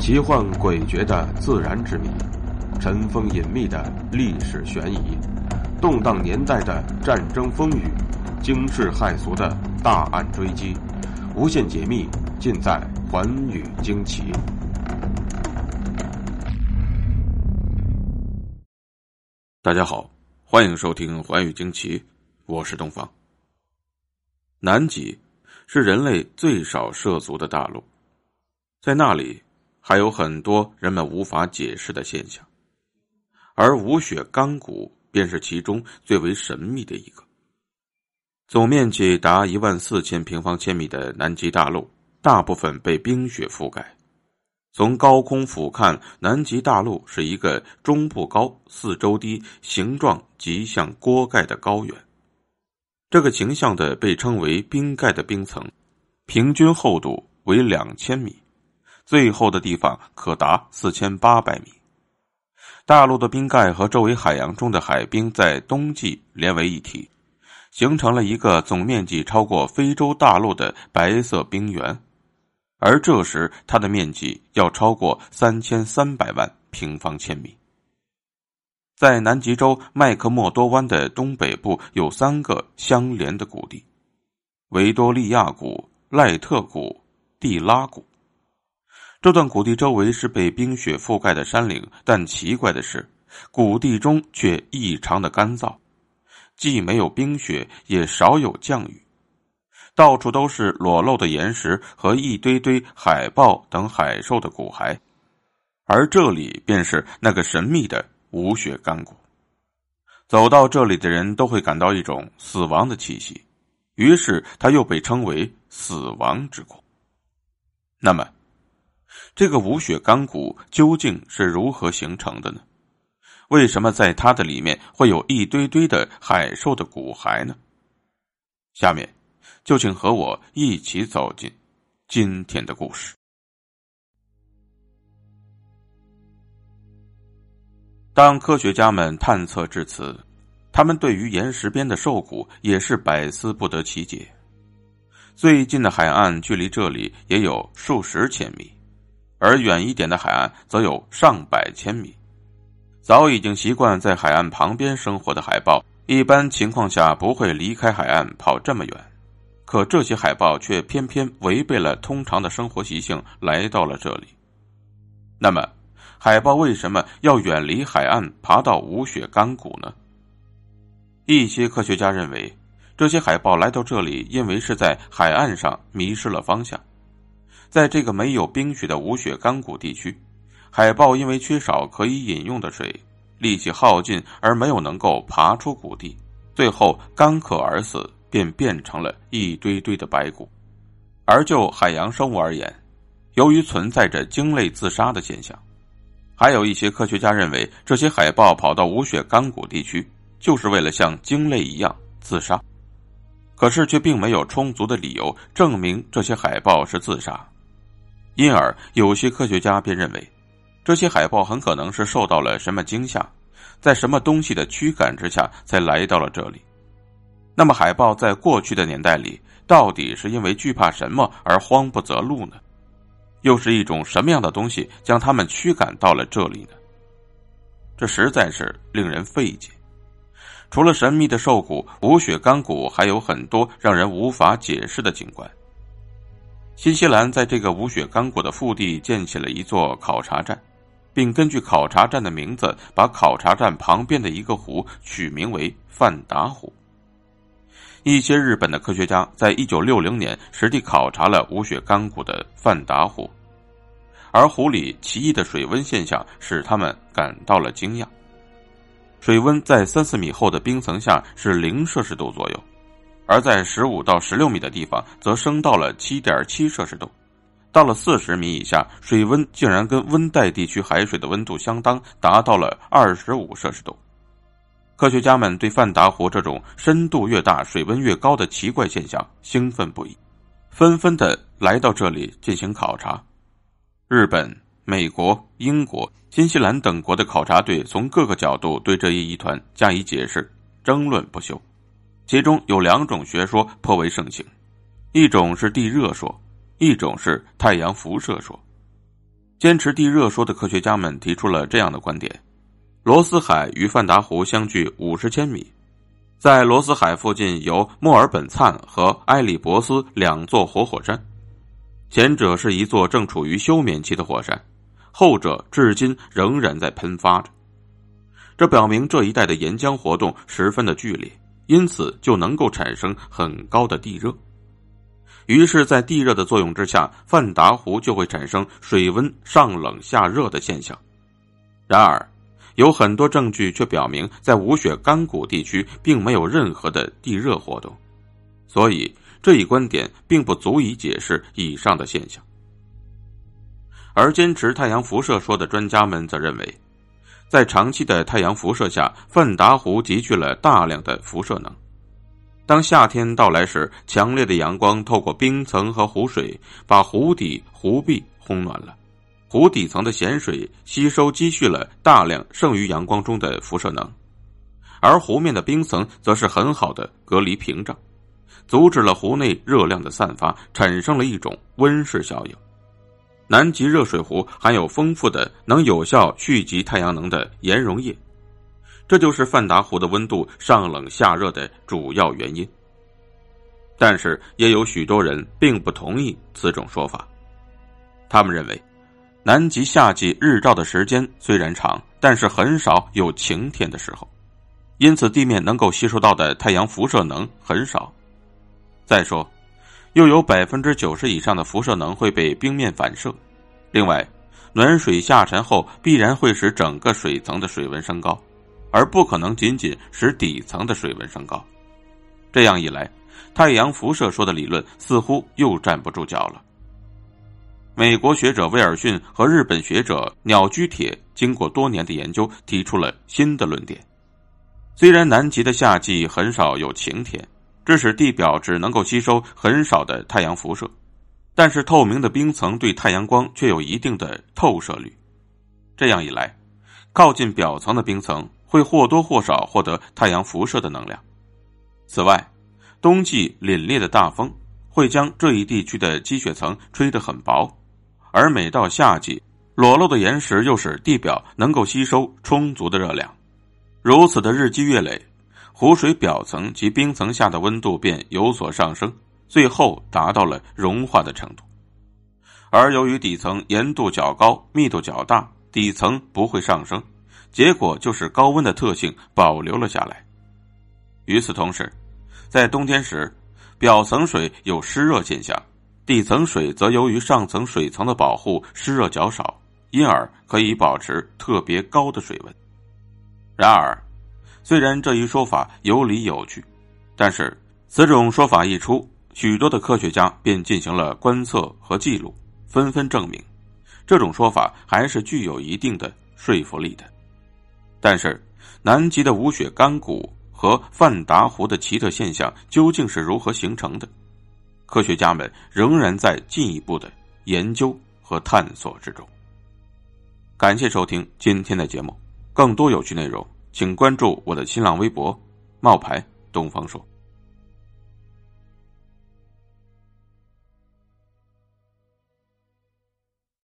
奇幻诡谲的自然之谜，尘封隐秘的历史悬疑，动荡年代的战争风雨，惊世骇俗的大案追击，无限解密尽在《寰宇惊奇》。大家好，欢迎收听《寰宇惊奇》，我是东方。南极是人类最少涉足的大陆，在那里。还有很多人们无法解释的现象，而无血干骨便是其中最为神秘的一个。总面积达一万四千平方千米的南极大陆，大部分被冰雪覆盖。从高空俯瞰，南极大陆是一个中部高、四周低、形状极像锅盖的高原。这个形象的被称为冰盖的冰层，平均厚度为两千米。最厚的地方可达四千八百米。大陆的冰盖和周围海洋中的海冰在冬季连为一体，形成了一个总面积超过非洲大陆的白色冰原，而这时它的面积要超过三千三百万平方千米。在南极洲麦克默多湾的东北部有三个相连的谷地：维多利亚谷、赖特谷、蒂拉谷。这段谷地周围是被冰雪覆盖的山岭，但奇怪的是，谷地中却异常的干燥，既没有冰雪，也少有降雨，到处都是裸露的岩石和一堆堆海豹等海兽的骨骸，而这里便是那个神秘的无血干谷。走到这里的人都会感到一种死亡的气息，于是它又被称为“死亡之谷”。那么。这个无血干骨究竟是如何形成的呢？为什么在它的里面会有一堆堆的海兽的骨骸呢？下面就请和我一起走进今天的故事。当科学家们探测至此，他们对于岩石边的兽骨也是百思不得其解。最近的海岸距离这里也有数十千米。而远一点的海岸则有上百千米。早已经习惯在海岸旁边生活的海豹，一般情况下不会离开海岸跑这么远。可这些海豹却偏偏违背了通常的生活习性，来到了这里。那么，海豹为什么要远离海岸，爬到无雪干谷呢？一些科学家认为，这些海豹来到这里，因为是在海岸上迷失了方向。在这个没有冰雪的无雪干谷地区，海豹因为缺少可以饮用的水，力气耗尽而没有能够爬出谷地，最后干渴而死，便变成了一堆堆的白骨。而就海洋生物而言，由于存在着鲸类自杀的现象，还有一些科学家认为这些海豹跑到无雪干谷地区就是为了像鲸类一样自杀，可是却并没有充足的理由证明这些海豹是自杀。因而，有些科学家便认为，这些海豹很可能是受到了什么惊吓，在什么东西的驱赶之下才来到了这里。那么，海豹在过去的年代里，到底是因为惧怕什么而慌不择路呢？又是一种什么样的东西将它们驱赶到了这里呢？这实在是令人费解。除了神秘的兽骨、无血干骨，还有很多让人无法解释的景观。新西兰在这个无雪干谷的腹地建起了一座考察站，并根据考察站的名字，把考察站旁边的一个湖取名为范达湖。一些日本的科学家在一九六零年实地考察了无雪干谷的范达湖，而湖里奇异的水温现象使他们感到了惊讶。水温在三四米厚的冰层下是零摄氏度左右。而在十五到十六米的地方，则升到了七点七摄氏度，到了四十米以下，水温竟然跟温带地区海水的温度相当，达到了二十五摄氏度。科学家们对范达湖这种深度越大、水温越高的奇怪现象兴奋不已，纷纷的来到这里进行考察。日本、美国、英国、新西兰等国的考察队从各个角度对这一疑团加以解释，争论不休。其中有两种学说颇为盛行，一种是地热说，一种是太阳辐射说。坚持地热说的科学家们提出了这样的观点：罗斯海与范达湖相距五十千米，在罗斯海附近有墨尔本灿和埃里伯斯两座活火山，前者是一座正处于休眠期的火山，后者至今仍然在喷发着。这表明这一带的岩浆活动十分的剧烈，因此就能够产生很高的地热。于是，在地热的作用之下，范达湖就会产生水温上冷下热的现象。然而，有很多证据却表明，在无雪干谷地区并没有任何的地热活动，所以这一观点并不足以解释以上的现象。而坚持太阳辐射说的专家们则认为，在长期的太阳辐射下，范达湖集聚了大量的辐射能。当夏天到来时，强烈的阳光透过冰层和湖水，把湖底、湖壁烘暖了。湖底层的咸水吸收积蓄了大量剩余阳光中的辐射能，而湖面的冰层则是很好的隔离屏障，阻止了湖内热量的散发，产生了一种温室效应。南极热水壶含有丰富的能有效蓄积太阳能的岩溶液。这就是范达湖的温度上冷下热的主要原因。但是，也有许多人并不同意此种说法。他们认为，南极夏季日照的时间虽然长，但是很少有晴天的时候，因此地面能够吸收到的太阳辐射能很少。再说，又有百分之九十以上的辐射能会被冰面反射。另外，暖水下沉后必然会使整个水层的水温升高。而不可能仅仅使底层的水温升高，这样一来，太阳辐射说的理论似乎又站不住脚了。美国学者威尔逊和日本学者鸟居铁经过多年的研究，提出了新的论点：虽然南极的夏季很少有晴天，致使地表只能够吸收很少的太阳辐射，但是透明的冰层对太阳光却有一定的透射率。这样一来，靠近表层的冰层。会或多或少获得太阳辐射的能量。此外，冬季凛冽的大风会将这一地区的积雪层吹得很薄，而每到夏季，裸露的岩石又使地表能够吸收充足的热量。如此的日积月累，湖水表层及冰层下的温度便有所上升，最后达到了融化的程度。而由于底层盐度较高、密度较大，底层不会上升。结果就是高温的特性保留了下来。与此同时，在冬天时，表层水有湿热现象，底层水则由于上层水层的保护，湿热较少，因而可以保持特别高的水温。然而，虽然这一说法有理有据，但是此种说法一出，许多的科学家便进行了观测和记录，纷纷证明，这种说法还是具有一定的说服力的。但是，南极的无雪干谷和范达湖的奇特现象究竟是如何形成的？科学家们仍然在进一步的研究和探索之中。感谢收听今天的节目，更多有趣内容，请关注我的新浪微博“冒牌东方说”。